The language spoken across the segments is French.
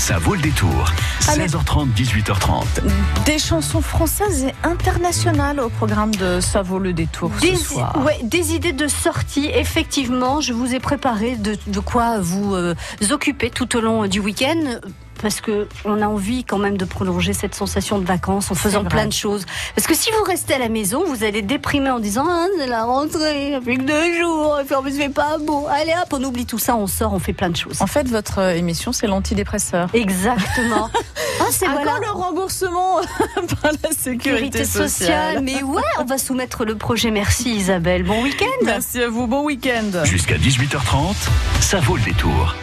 Ça vaut le détour. 16h30, 18h30. Des chansons françaises et internationales au programme de Ça vaut le détour des, ce soir. ouais, des idées de sortie, effectivement. Je vous ai préparé de, de quoi vous euh, occuper tout au long du week-end parce que on a envie quand même de prolonger cette sensation de vacances en faisant plein de choses. Parce que si vous restez à la maison, vous allez déprimer en disant ah, c'est la rentrée, plus que deux jours, et puis en plus c'est pas beau. Allez hop, on oublie tout ça, on sort, on fait plein de choses. En fait, votre euh, émission, c'est l'antidépresseur. Exactement. ah, c'est voilà. le remboursement par la sécurité Sécurité sociale. Mais ouais, on va soumettre le projet. Merci Isabelle. Bon week-end. Merci à vous, bon week-end. Jusqu'à 18h30, ça vaut le détour.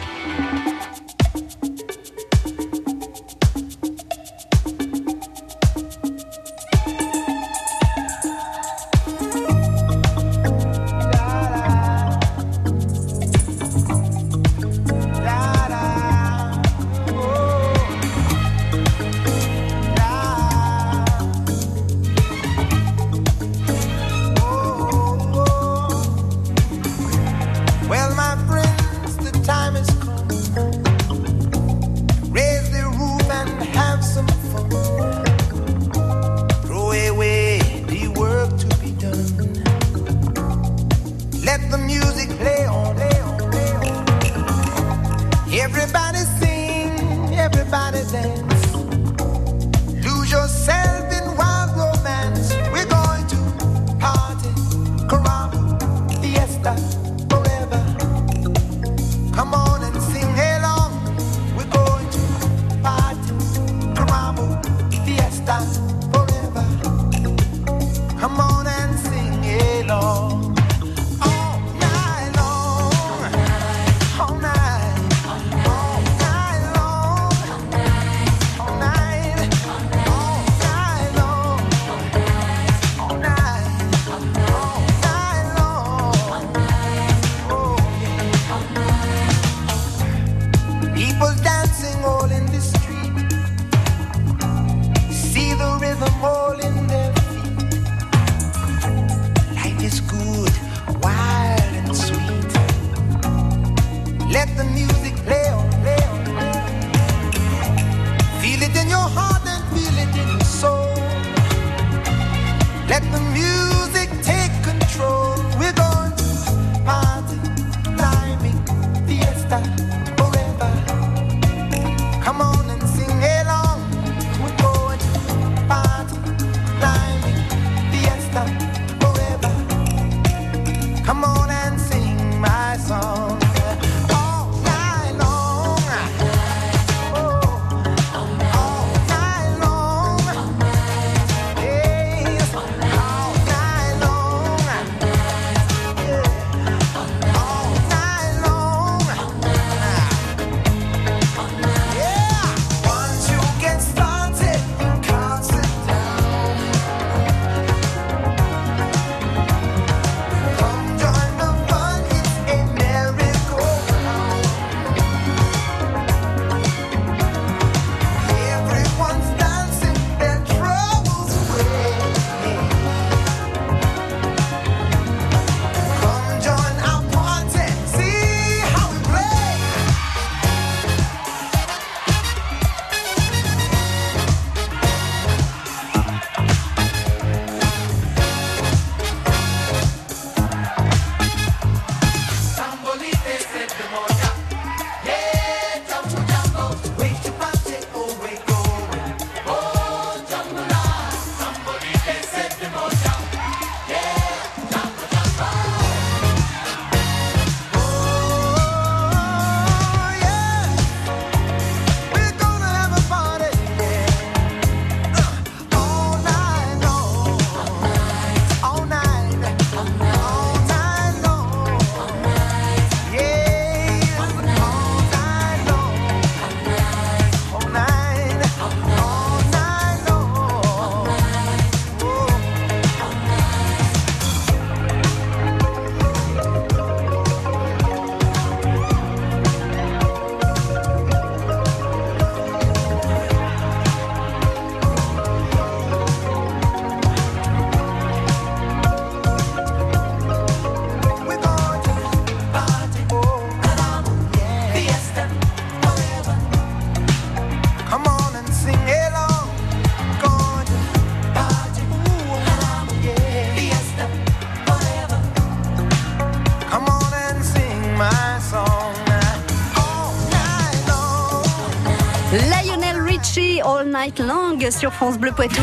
Sur France Bleu Poitou.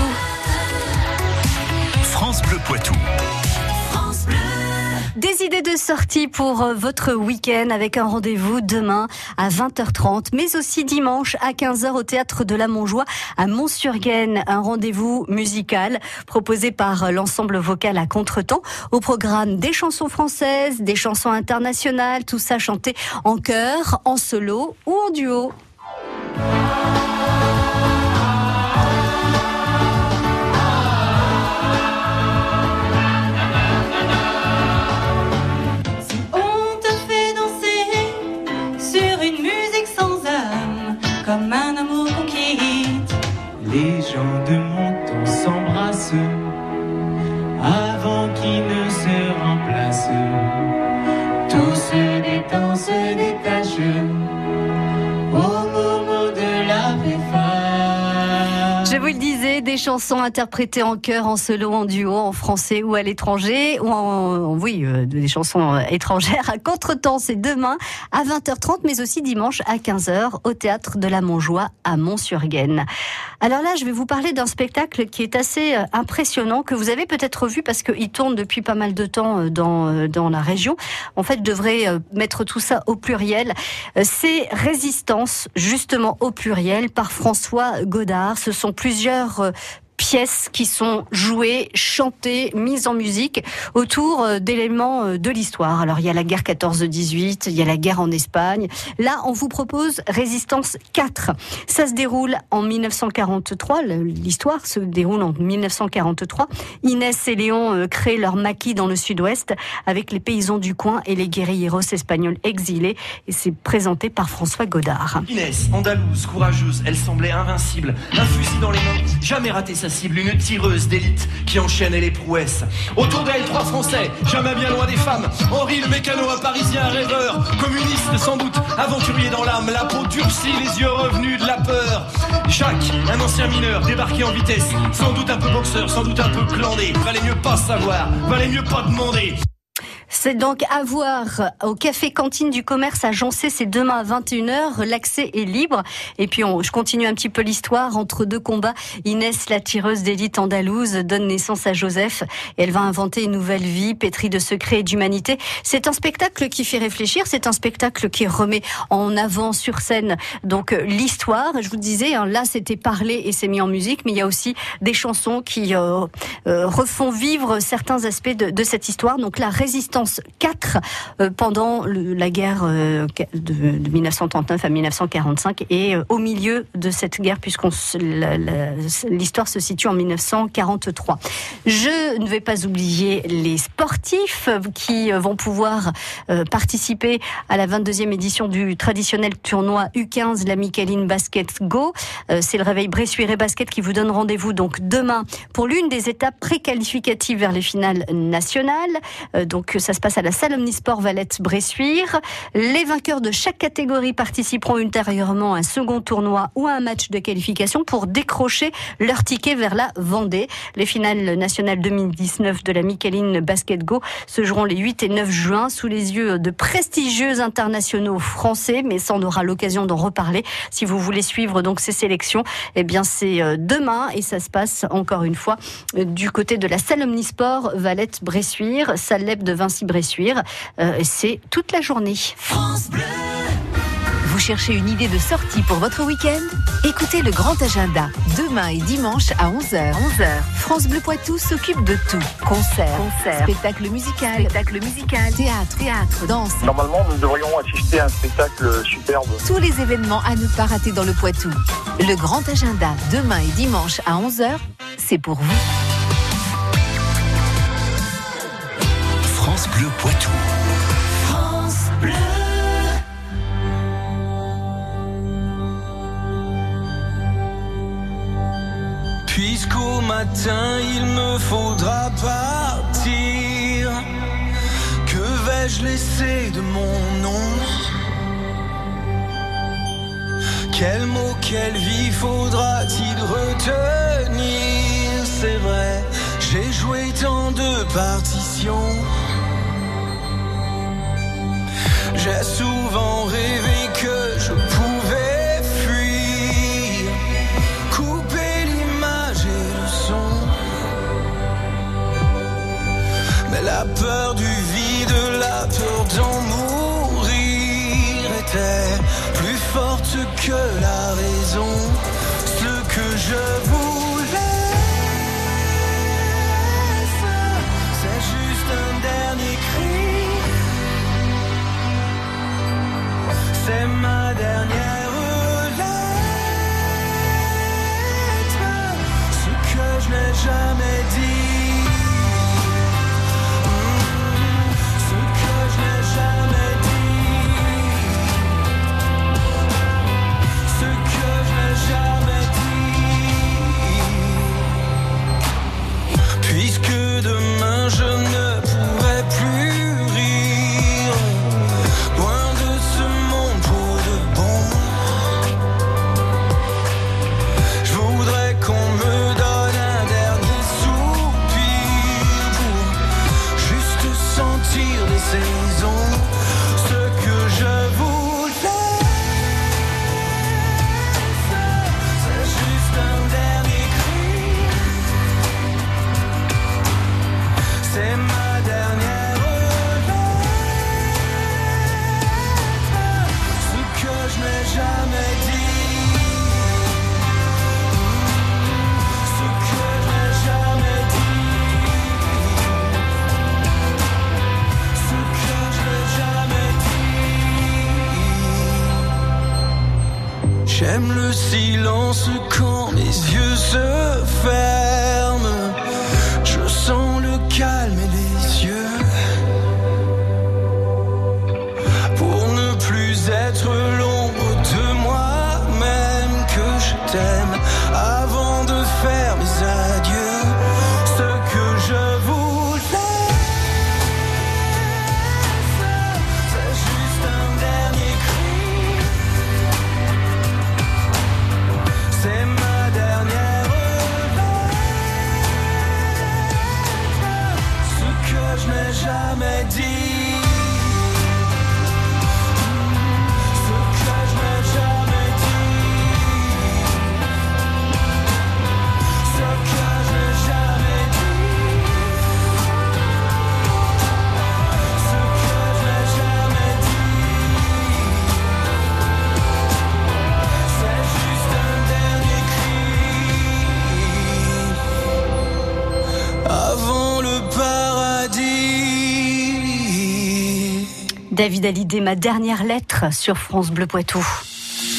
France Bleu Poitou. Des idées de sortie pour euh, votre week-end avec un rendez-vous demain à 20h30, mais aussi dimanche à 15h au théâtre de la Montjoie à Mont-sur-Gaine. Un rendez-vous musical proposé par l'ensemble vocal à contretemps au programme des chansons françaises, des chansons internationales, tout ça chanté en chœur, en solo ou en duo. Chansons interprétées en chœur, en solo, en duo, en français ou à l'étranger, ou en, oui, euh, des chansons étrangères à contretemps. C'est demain à 20h30, mais aussi dimanche à 15h au théâtre de la Montjoie à Mont-sur-Gaine. Alors là, je vais vous parler d'un spectacle qui est assez euh, impressionnant, que vous avez peut-être vu parce qu'il tourne depuis pas mal de temps euh, dans, dans la région. En fait, je devrais mettre tout ça au pluriel. C'est Résistance, justement au pluriel, par François Godard. Ce sont plusieurs pièces qui sont jouées, chantées, mises en musique autour euh, d'éléments euh, de l'histoire. Alors il y a la guerre 14-18, il y a la guerre en Espagne. Là, on vous propose Résistance 4. Ça se déroule en 1943, le- l'histoire se déroule en 1943. Inès et Léon euh, créent leur maquis dans le sud-ouest avec les paysans du coin et les guerrilleros espagnols exilés et c'est présenté par François Godard. Inès, andalouse, courageuse, elle semblait invincible. Un fusil dans les mains, jamais raté sa Une tireuse d'élite qui enchaînait les prouesses. Autour d'elle, trois Français, jamais bien loin des femmes. Henri le mécano, un parisien rêveur. Communiste sans doute, aventurier dans l'âme. La peau durcie, les yeux revenus de la peur. Jacques, un ancien mineur, débarqué en vitesse. Sans doute un peu boxeur, sans doute un peu clandé. Valait mieux pas savoir, valait mieux pas demander. C'est donc à voir au café cantine du commerce à Jancé, c'est demain à 21h, l'accès est libre. Et puis on, je continue un petit peu l'histoire entre deux combats. Inès, la tireuse d'élite andalouse, donne naissance à Joseph elle va inventer une nouvelle vie pétrie de secrets et d'humanité. C'est un spectacle qui fait réfléchir, c'est un spectacle qui remet en avant sur scène donc l'histoire. Je vous disais, hein, là c'était parlé et c'est mis en musique, mais il y a aussi des chansons qui euh, euh, refont vivre certains aspects de, de cette histoire. Donc la résistance 4 euh, pendant la guerre euh, de, de 1939 à 1945 et euh, au milieu de cette guerre puisqu'on l'histoire se situe en 1943. Je ne vais pas oublier les sportifs qui vont pouvoir participer à la 22e édition du traditionnel tournoi U15 la Micheline Basket Go. C'est le réveil Bressuire et Basket qui vous donne rendez-vous donc demain pour l'une des étapes préqualificatives vers les finales nationales. Donc ça se passe à la salle Omnisport Valette Bressuire. Les vainqueurs de chaque catégorie participeront ultérieurement à un second tournoi ou à un match de qualification pour décrocher leur ticket vers la Vendée. Les finales nationales 2019 de la Micheline Basket Go se joueront les 8 et 9 juin sous les yeux de prestigieux internationaux français, mais ça on aura l'occasion d'en reparler. Si vous voulez suivre donc ces sélections, eh bien c'est euh, demain et ça se passe encore une fois euh, du côté de la salle Omnisport Valette Bressuire, salle de Vinci Euh, c'est toute la journée. Vous cherchez une idée de sortie pour votre week-end? Écoutez le grand agenda. Demain et dimanche à 11h. 11h. France Bleu Poitou s'occupe de tout. Concerts, spectacle musical, spectacle musical, théâtre, théâtre, danse. Normalement, nous devrions assister à un spectacle superbe. Tous les événements à ne pas rater dans le Poitou. Le grand agenda, demain et dimanche à 11h, c'est pour vous. France Bleu Poitou. Puisqu'au matin il me faudra partir, que vais-je laisser de mon nom? Quel mot, quelle vie faudra-t-il retenir? C'est vrai, j'ai joué tant de partitions. J'ai souvent rêvé que je pouvais fuir, couper l'image et le son. Mais la peur du vide, la peur d'en mourir était plus forte que la raison. Ce que je set my silence quand mes yeux se ferment. David Hallyday, ma dernière lettre sur France Bleu Poitou.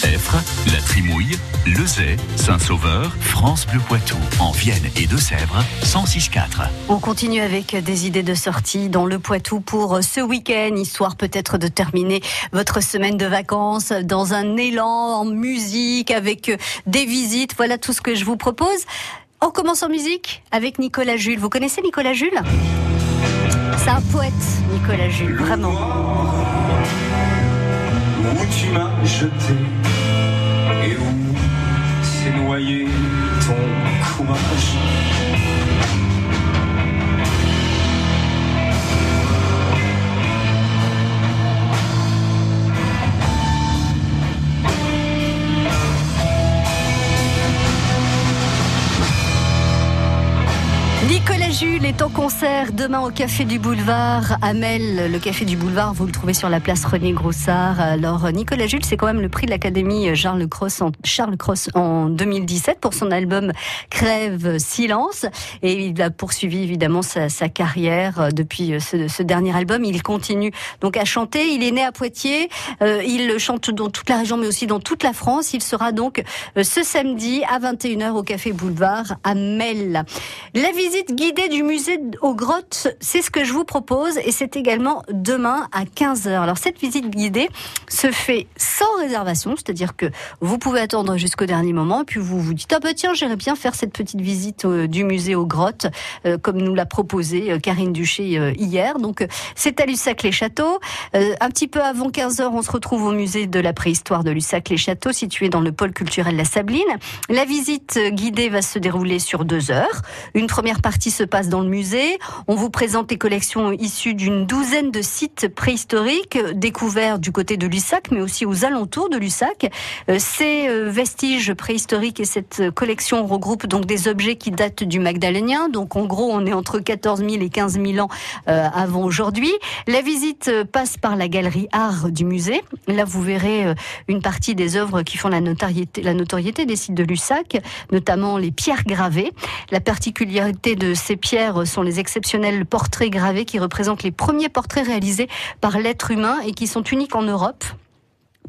Effre, La Trimouille, Lezay, Saint-Sauveur, France Bleu Poitou, en Vienne et Deux-Sèvres, 106.4. On continue avec des idées de sortie dans le Poitou pour ce week-end, histoire peut-être de terminer votre semaine de vacances dans un élan en musique, avec des visites. Voilà tout ce que je vous propose. On commence en musique avec Nicolas Jules. Vous connaissez Nicolas Jules? C'est un poète, Nicolas Jules, vraiment. Où tu m'as jeté et où s'est noyé ton courage. Nicolas Jules est en concert demain au Café du Boulevard. Amel, le Café du Boulevard, vous le trouvez sur la place René Groussard. Alors, Nicolas Jules, c'est quand même le prix de l'Académie Charles Cross en, Charles Cross en 2017 pour son album Crève Silence. Et il a poursuivi évidemment sa, carrière depuis ce, ce, dernier album. Il continue donc à chanter. Il est né à Poitiers. Euh, il chante dans toute la région, mais aussi dans toute la France. Il sera donc euh, ce samedi à 21h au Café Boulevard à Mel. La visite guidée du musée aux grottes, c'est ce que je vous propose et c'est également demain à 15h. Alors cette visite guidée se fait sans réservation, c'est-à-dire que vous pouvez attendre jusqu'au dernier moment et puis vous vous dites ah bah tiens j'irais bien faire cette petite visite euh, du musée aux grottes euh, comme nous l'a proposé euh, Karine Duché hier. Donc c'est à Lussac-les-Châteaux. Un petit peu avant 15h, on se retrouve au musée de la préhistoire de Lussac-les-Châteaux situé dans le pôle culturel La Sabline. La visite guidée va se dérouler sur deux heures. Une première partie se passe dans le musée. On vous présente les collections issues d'une douzaine de sites préhistoriques découverts du côté de Lussac, mais aussi aux alentours de Lussac. Euh, Ces euh, vestiges préhistoriques et cette collection regroupent donc des objets qui datent du Magdalénien. Donc en gros, on est entre 14 000 et 15 000 ans euh, avant aujourd'hui. La visite passe par la galerie art du musée. Là, vous verrez une partie des œuvres qui font la notoriété, la notoriété des sites de Lussac, notamment les pierres gravées. La particularité de ces pierres sont les exceptionnels portraits gravés qui représentent les premiers portraits réalisés par l'être humain et qui sont uniques en Europe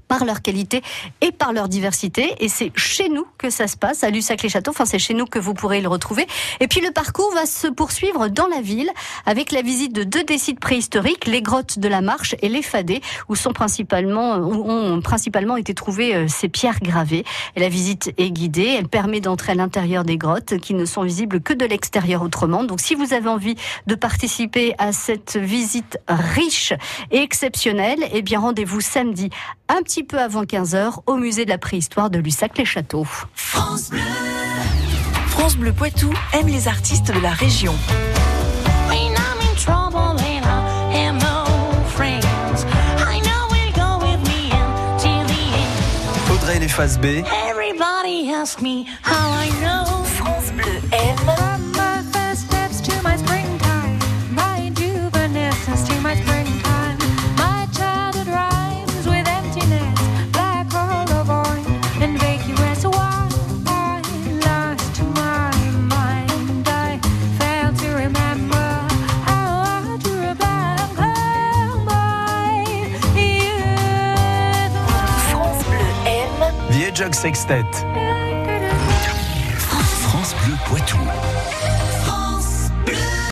par leur qualité et par leur diversité. Et c'est chez nous que ça se passe, à Lussac-les-Châteaux. Enfin, c'est chez nous que vous pourrez le retrouver. Et puis le parcours va se poursuivre dans la ville avec la visite de deux des sites préhistoriques, les grottes de la Marche et les Fadets, où sont principalement, où ont principalement été trouvées euh, ces pierres gravées. Et la visite est guidée. Elle permet d'entrer à l'intérieur des grottes qui ne sont visibles que de l'extérieur autrement. Donc, si vous avez envie de participer à cette visite riche et exceptionnelle, eh bien, rendez-vous samedi un petit peu avant 15h au musée de la préhistoire de Lussac-les-Châteaux. France Bleu. France Bleu Poitou aime les artistes de la région. Audrey les faces B. Everybody asks me how I know. France Bleu aime. Sextet.